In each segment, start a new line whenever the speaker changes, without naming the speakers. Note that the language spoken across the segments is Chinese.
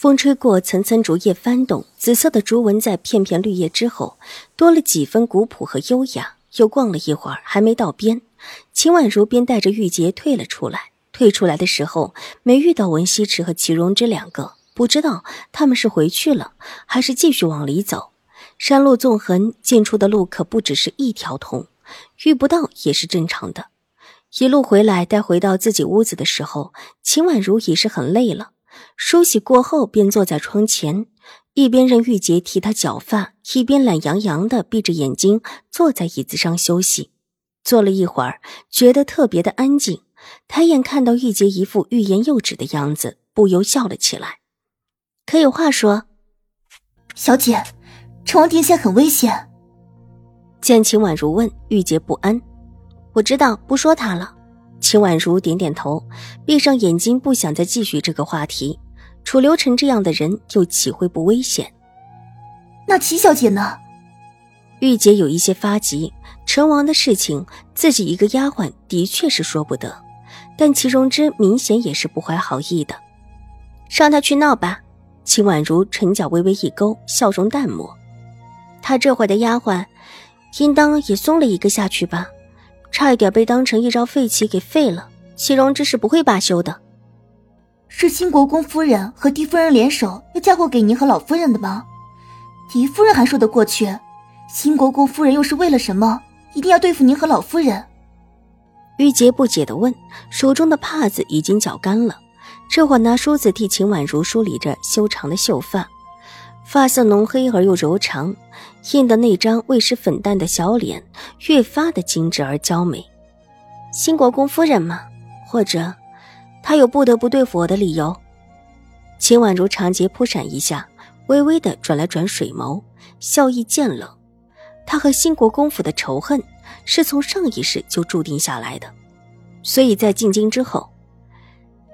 风吹过，层层竹叶翻动，紫色的竹纹在片片绿叶之后多了几分古朴和优雅。又逛了一会儿，还没到边，秦婉如便带着玉洁退了出来。退出来的时候，没遇到文西池和祁荣之两个，不知道他们是回去了，还是继续往里走。山路纵横，进出的路可不只是一条通，遇不到也是正常的。一路回来，待回到自己屋子的时候，秦婉如已是很累了。梳洗过后，便坐在窗前，一边任玉洁替她绞发，一边懒洋洋的闭着眼睛坐在椅子上休息。坐了一会儿，觉得特别的安静，抬眼看到玉洁一副欲言又止的样子，不由笑了起来。可有话说，
小姐，成王殿下很危险。
见秦婉如问，玉洁不安。我知道，不说他了。秦婉如点点头，闭上眼睛，不想再继续这个话题。楚留臣这样的人，又岂会不危险？
那齐小姐呢？
玉姐有一些发急。陈王的事情，自己一个丫鬟的确是说不得，但齐荣之明显也是不怀好意的。让他去闹吧。秦婉如唇角微微一勾，笑容淡漠。她这会的丫鬟，应当也松了一个下去吧。差一点被当成一招废棋给废了，祁荣之是不会罢休的。
是新国公夫人和狄夫人联手要嫁祸给您和老夫人的吗？狄夫人还说得过去，新国公夫人又是为了什么一定要对付您和老夫人？
玉洁不解的问，手中的帕子已经绞干了，这会拿梳子替秦婉如梳理着修长的秀发，发色浓黑而又柔长。印的那张未施粉黛的小脸越发的精致而娇美，新国公夫人吗？或者，他有不得不对付我的理由？秦婉如长睫扑闪一下，微微的转了转水眸，笑意渐冷。他和新国公府的仇恨是从上一世就注定下来的，所以在进京之后，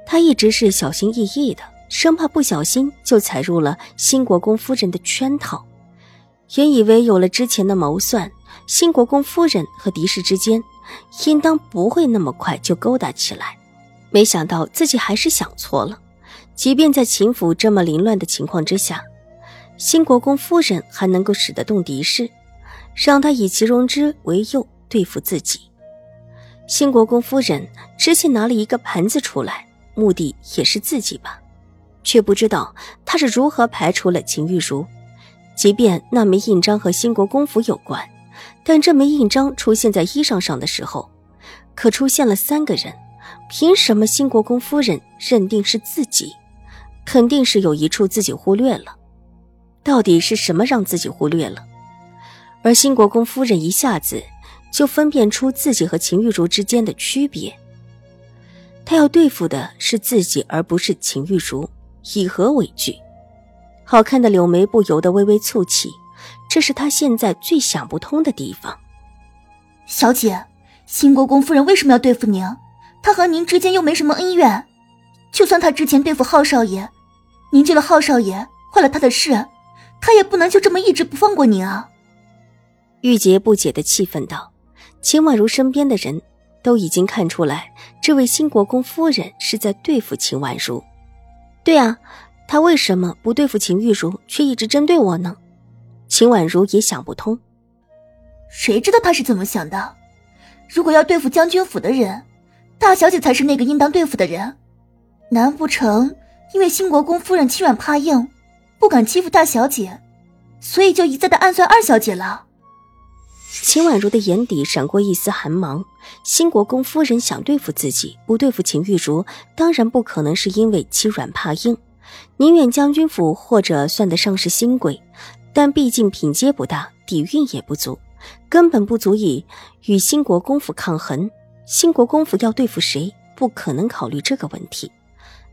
他一直是小心翼翼的，生怕不小心就踩入了新国公夫人的圈套。原以为有了之前的谋算，新国公夫人和狄氏之间应当不会那么快就勾搭起来，没想到自己还是想错了。即便在秦府这么凌乱的情况之下，新国公夫人还能够使得动狄氏，让他以祁荣之为诱对付自己。新国公夫人之前拿了一个盘子出来，目的也是自己吧？却不知道他是如何排除了秦玉茹。即便那枚印章和新国公府有关，但这枚印章出现在衣裳上的时候，可出现了三个人。凭什么新国公夫人认定是自己？肯定是有一处自己忽略了。到底是什么让自己忽略了？而新国公夫人一下子就分辨出自己和秦玉茹之间的区别。他要对付的是自己，而不是秦玉茹，以何为据？好看的柳眉不由得微微蹙起，这是她现在最想不通的地方。
小姐，新国公夫人为什么要对付您？她和您之间又没什么恩怨。就算她之前对付浩少爷，您救了浩少爷，坏了他的事，她也不能就这么一直不放过您啊！
玉洁不解的气愤道：“秦婉如身边的人都已经看出来，这位新国公夫人是在对付秦婉如。”对啊。他为什么不对付秦玉茹，却一直针对我呢？秦婉如也想不通。
谁知道他是怎么想的？如果要对付将军府的人，大小姐才是那个应当对付的人。难不成因为兴国公夫人欺软怕硬，不敢欺负大小姐，所以就一再的暗算二小姐了？
秦婉如的眼底闪过一丝寒芒。新国公夫人想对付自己，不对付秦玉茹，当然不可能是因为欺软怕硬。宁远将军府或者算得上是新贵，但毕竟品阶不大，底蕴也不足，根本不足以与新国公府抗衡。新国公府要对付谁，不可能考虑这个问题。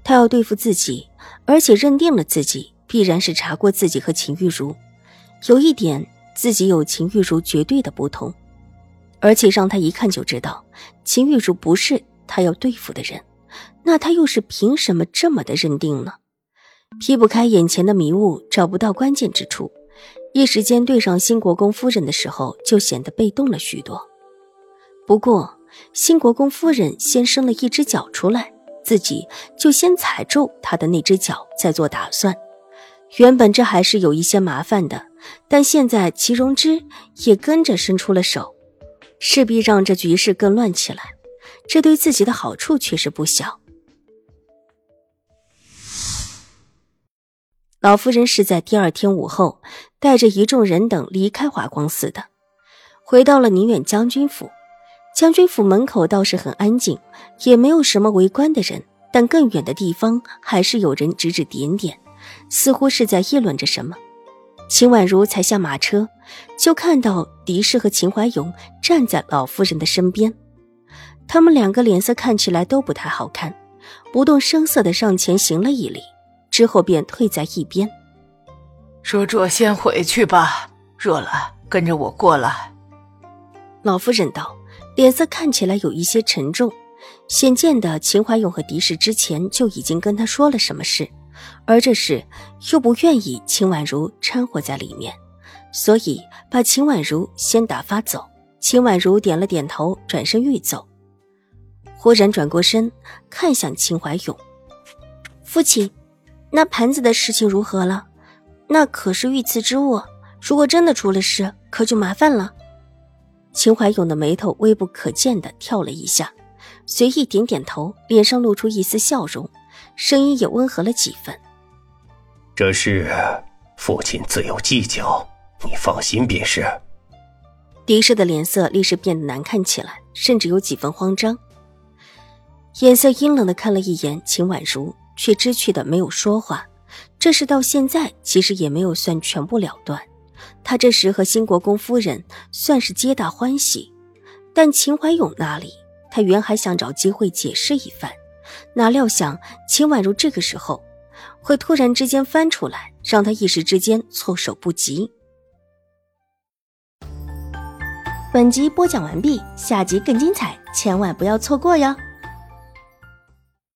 他要对付自己，而且认定了自己必然是查过自己和秦玉茹。有一点，自己有秦玉茹绝对的不同，而且让他一看就知道，秦玉茹不是他要对付的人。那他又是凭什么这么的认定呢？劈不开眼前的迷雾，找不到关键之处，一时间对上新国公夫人的时候，就显得被动了许多。不过，新国公夫人先伸了一只脚出来，自己就先踩住他的那只脚，再做打算。原本这还是有一些麻烦的，但现在齐荣之也跟着伸出了手，势必让这局势更乱起来。这对自己的好处却是不小。老夫人是在第二天午后，带着一众人等离开华光寺的，回到了宁远将军府。将军府门口倒是很安静，也没有什么围观的人，但更远的地方还是有人指指点点，似乎是在议论着什么。秦婉如才下马车，就看到狄氏和秦怀勇站在老夫人的身边，他们两个脸色看起来都不太好看，不动声色的上前行了一礼，之后便退在一边。
若若先回去吧，若兰跟着我过来。
老夫人道。脸色看起来有一些沉重，显见的秦怀勇和狄氏之前就已经跟他说了什么事，而这事又不愿意秦婉如掺和在里面，所以把秦婉如先打发走。秦婉如点了点头，转身欲走，忽然转过身看向秦怀勇：“父亲，那盘子的事情如何了？那可是御赐之物，如果真的出了事，可就麻烦了。”秦怀勇的眉头微不可见的跳了一下，随意点点头，脸上露出一丝笑容，声音也温和了几分。
这事父亲自有计较，你放心便是。
狄氏的脸色立时变得难看起来，甚至有几分慌张，眼色阴冷的看了一眼秦婉如，却知趣的没有说话。这事到现在其实也没有算全部了断。他这时和新国公夫人算是皆大欢喜，但秦怀勇那里，他原还想找机会解释一番，哪料想秦婉如这个时候会突然之间翻出来，让他一时之间措手不及。本集播讲完毕，下集更精彩，千万不要错过哟。